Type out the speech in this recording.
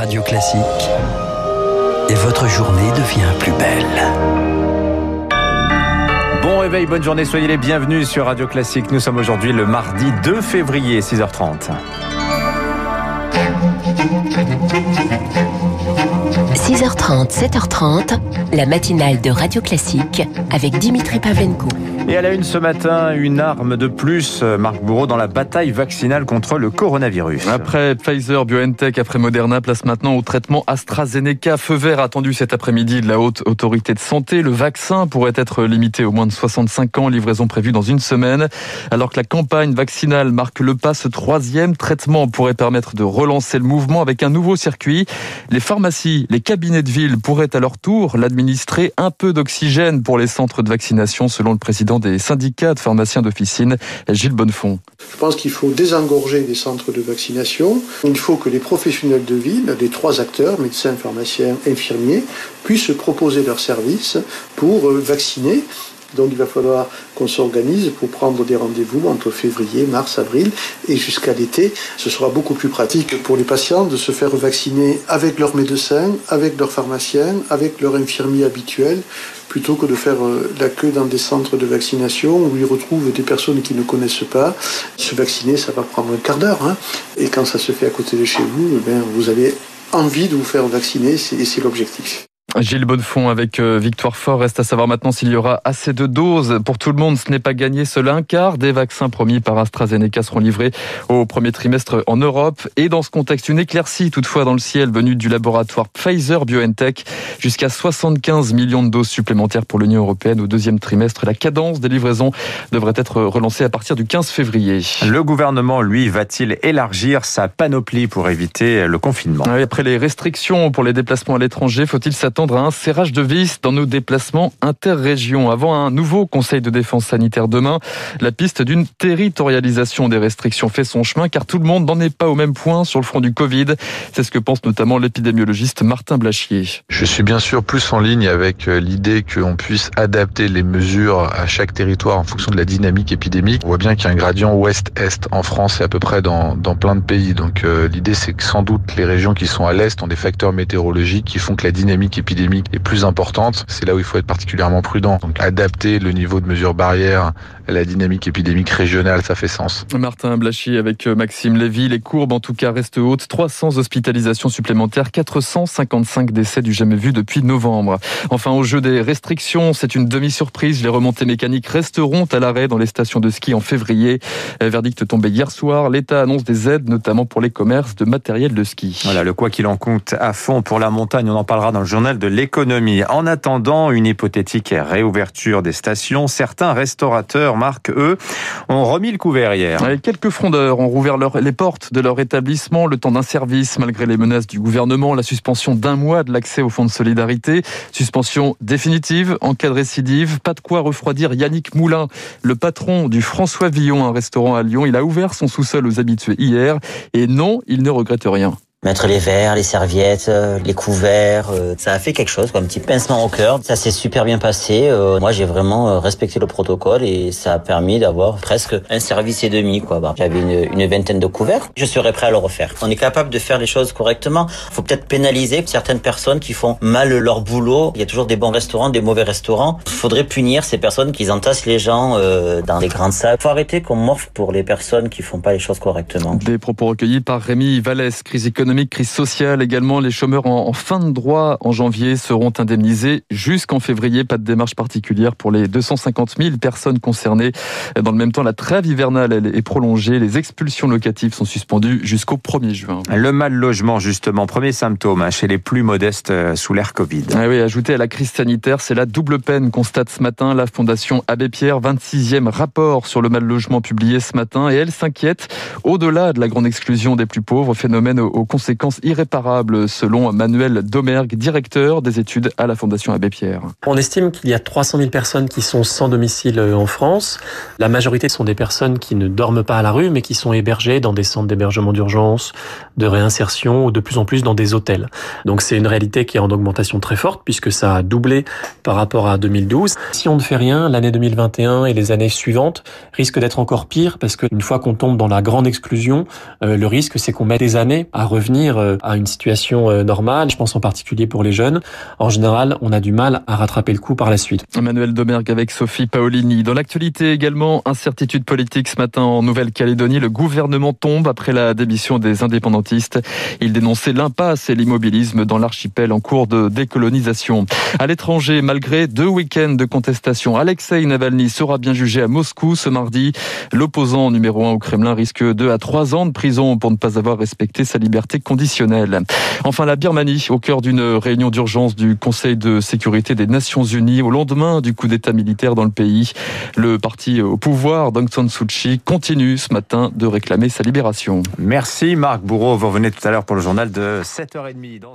Radio Classique et votre journée devient plus belle. Bon réveil, bonne journée, soyez les bienvenus sur Radio Classique. Nous sommes aujourd'hui le mardi 2 février, 6h30. 6h30, 7h30, la matinale de Radio Classique avec Dimitri Pavlenko. Et à la une ce matin, une arme de plus, Marc Bourreau, dans la bataille vaccinale contre le coronavirus. Après Pfizer, BioNTech, après Moderna, place maintenant au traitement AstraZeneca. Feu vert attendu cet après-midi de la haute autorité de santé. Le vaccin pourrait être limité au moins de 65 ans, livraison prévue dans une semaine. Alors que la campagne vaccinale marque le pas, ce troisième traitement pourrait permettre de relancer le mouvement avec un nouveau circuit. Les pharmacies, les cabinets de ville pourraient à leur tour l'administrer un peu d'oxygène pour les centres de vaccination, selon le président des syndicats de pharmaciens d'officine, Gilles Bonnefond. Je pense qu'il faut désengorger les centres de vaccination. Il faut que les professionnels de ville, les trois acteurs, médecins, pharmaciens, infirmiers, puissent proposer leurs services pour euh, vacciner. Donc il va falloir qu'on s'organise pour prendre des rendez-vous entre février, mars, avril et jusqu'à l'été. Ce sera beaucoup plus pratique pour les patients de se faire vacciner avec leur médecin, avec leur pharmacien, avec leur infirmier habituel, plutôt que de faire euh, la queue dans des centres de vaccination où ils retrouvent des personnes qui ne connaissent pas. Se vacciner, ça va prendre un quart d'heure. Hein. Et quand ça se fait à côté de chez vous, eh bien, vous avez envie de vous faire vacciner et c'est l'objectif. Gilles Bonnefond avec euh, Victoire Fort. Reste à savoir maintenant s'il y aura assez de doses pour tout le monde. Ce n'est pas gagné. Seul un quart des vaccins promis par AstraZeneca seront livrés au premier trimestre en Europe. Et dans ce contexte, une éclaircie toutefois dans le ciel venue du laboratoire Pfizer BioNTech. Jusqu'à 75 millions de doses supplémentaires pour l'Union européenne au deuxième trimestre. La cadence des livraisons devrait être relancée à partir du 15 février. Le gouvernement, lui, va-t-il élargir sa panoplie pour éviter le confinement? Après les restrictions pour les déplacements à l'étranger, faut-il s'attendre à un serrage de vis dans nos déplacements interrégions. Avant un nouveau Conseil de défense sanitaire demain, la piste d'une territorialisation des restrictions fait son chemin car tout le monde n'en est pas au même point sur le front du Covid. C'est ce que pense notamment l'épidémiologiste Martin Blachier. Je suis bien sûr plus en ligne avec euh, l'idée qu'on puisse adapter les mesures à chaque territoire en fonction de la dynamique épidémique. On voit bien qu'il y a un gradient ouest-est en France et à peu près dans, dans plein de pays. Donc euh, l'idée c'est que sans doute les régions qui sont à l'est ont des facteurs météorologiques qui font que la dynamique épidémique est plus importante. C'est là où il faut être particulièrement prudent. Donc adapter le niveau de mesures barrières à la dynamique épidémique régionale, ça fait sens. Martin Blachy avec euh, Maxime Lévy. Les courbes en tout cas restent hautes. 300 hospitalisations supplémentaires, 455 décès du jamais vu depuis novembre. Enfin au jeu des restrictions, c'est une demi-surprise. Les remontées mécaniques resteront à l'arrêt dans les stations de ski en février. Verdict tombé hier soir. L'État annonce des aides notamment pour les commerces de matériel de ski. Voilà, le quoi qu'il en compte à fond pour la montagne. On en parlera dans le journal de l'économie. En attendant une hypothétique réouverture des stations, certains restaurateurs, marques, eux, ont remis le couvert hier. Quelques frondeurs ont rouvert les portes de leur établissement le temps d'un service, malgré les menaces du gouvernement, la suspension d'un mois de l'accès au fonds de solidarité, suspension définitive en cas de récidive. Pas de quoi refroidir Yannick Moulin, le patron du François Villon, un restaurant à Lyon. Il a ouvert son sous-sol aux habitués hier et non, il ne regrette rien mettre les verres, les serviettes, euh, les couverts. Euh, ça a fait quelque chose, quoi, un petit pincement au cœur. Ça s'est super bien passé. Euh, moi, j'ai vraiment respecté le protocole et ça a permis d'avoir presque un service et demi. quoi. Bah, J'avais une, une, vingtaine de couverts. Je serais prêt à le refaire. On est capable de faire les choses correctement. faut peut-être pénaliser certaines personnes qui font mal leur boulot. Il y a toujours des bons restaurants, des mauvais restaurants. Faudrait punir ces personnes qui entassent les gens dans les grandes salles. faut arrêter qu'on morfe pour les personnes qui font pas les choses correctement. Des propos recueillis par Rémi Vallès, crise économique crise sociale également. Les chômeurs en fin de droit en janvier seront indemnisés jusqu'en février. Pas de démarche particulière pour les 250 000 personnes concernées. Dans le même temps, la trêve hivernale elle, est prolongée. Les expulsions locatives sont suspendues jusqu'au 1er juin. Le mal logement, justement, premier symptôme hein, chez les plus modestes euh, sous l'ère Covid. Ah oui, ajouté à la crise sanitaire, c'est la double peine, constate ce matin la Fondation Abbé Pierre, 26e rapport sur le mal logement publié ce matin. Et elle s'inquiète au-delà de la grande exclusion des plus pauvres, phénomène au conséquences irréparables selon Manuel Domergue, directeur des études à la Fondation Abbé Pierre. On estime qu'il y a 300 000 personnes qui sont sans domicile euh, en France. La majorité sont des personnes qui ne dorment pas à la rue, mais qui sont hébergées dans des centres d'hébergement d'urgence, de réinsertion ou de plus en plus dans des hôtels. Donc c'est une réalité qui est en augmentation très forte puisque ça a doublé par rapport à 2012. Si on ne fait rien, l'année 2021 et les années suivantes risquent d'être encore pires parce qu'une fois qu'on tombe dans la grande exclusion, euh, le risque c'est qu'on met des années à revenir euh, à une situation euh, normale. Je pense en particulier pour les jeunes. En général, on a du mal à rattraper le coup par la suite. Emmanuel Domergue avec Sophie Paolini. Dans l'actualité également, incertitude politique ce matin en Nouvelle-Calédonie. Le gouvernement tombe après la démission des indépendantistes. Il dénonçait l'impasse et l'immobilisme dans l'archipel en cours de décolonisation. À l'étranger, malgré deux week-ends de contestation, Alexei Navalny sera bien jugé à Moscou ce mardi. L'opposant numéro un au Kremlin risque deux à trois ans de prison pour ne pas avoir respecté sa liberté conditionnelle. Enfin, la Birmanie, au cœur d'une réunion d'urgence du Conseil de sécurité des Nations Unies, au lendemain du coup d'État militaire dans le pays. Le parti au pouvoir, Aung San Suu Kyi, continue ce matin de réclamer sa libération. Merci Marc Bourreau. Vous revenez tout à l'heure pour le journal de 7h30. Dans